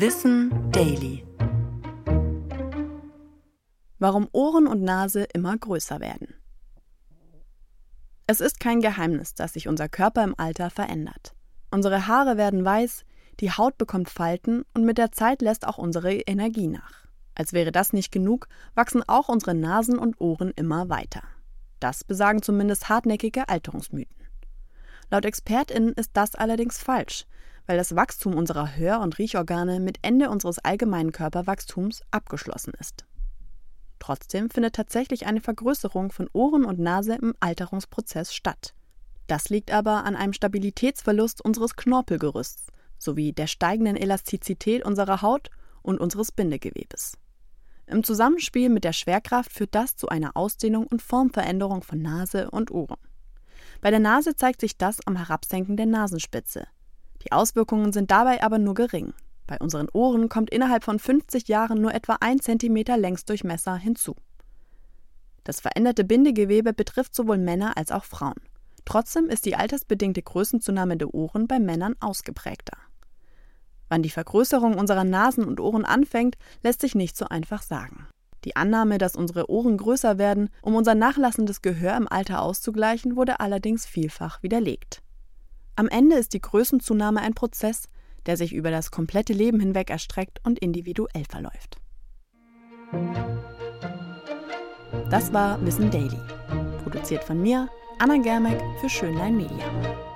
Wissen Daily. Warum Ohren und Nase immer größer werden. Es ist kein Geheimnis, dass sich unser Körper im Alter verändert. Unsere Haare werden weiß, die Haut bekommt Falten und mit der Zeit lässt auch unsere Energie nach. Als wäre das nicht genug, wachsen auch unsere Nasen und Ohren immer weiter. Das besagen zumindest hartnäckige Alterungsmythen. Laut ExpertInnen ist das allerdings falsch, weil das Wachstum unserer Hör- und Riechorgane mit Ende unseres allgemeinen Körperwachstums abgeschlossen ist. Trotzdem findet tatsächlich eine Vergrößerung von Ohren und Nase im Alterungsprozess statt. Das liegt aber an einem Stabilitätsverlust unseres Knorpelgerüsts sowie der steigenden Elastizität unserer Haut und unseres Bindegewebes. Im Zusammenspiel mit der Schwerkraft führt das zu einer Ausdehnung und Formveränderung von Nase und Ohren. Bei der Nase zeigt sich das am Herabsenken der Nasenspitze. Die Auswirkungen sind dabei aber nur gering. Bei unseren Ohren kommt innerhalb von 50 Jahren nur etwa ein Zentimeter Längsdurchmesser hinzu. Das veränderte Bindegewebe betrifft sowohl Männer als auch Frauen. Trotzdem ist die altersbedingte Größenzunahme der Ohren bei Männern ausgeprägter. Wann die Vergrößerung unserer Nasen und Ohren anfängt, lässt sich nicht so einfach sagen. Die Annahme, dass unsere Ohren größer werden, um unser nachlassendes Gehör im Alter auszugleichen, wurde allerdings vielfach widerlegt. Am Ende ist die Größenzunahme ein Prozess, der sich über das komplette Leben hinweg erstreckt und individuell verläuft. Das war Wissen Daily, produziert von mir, Anna Germeck für Schönlein Media.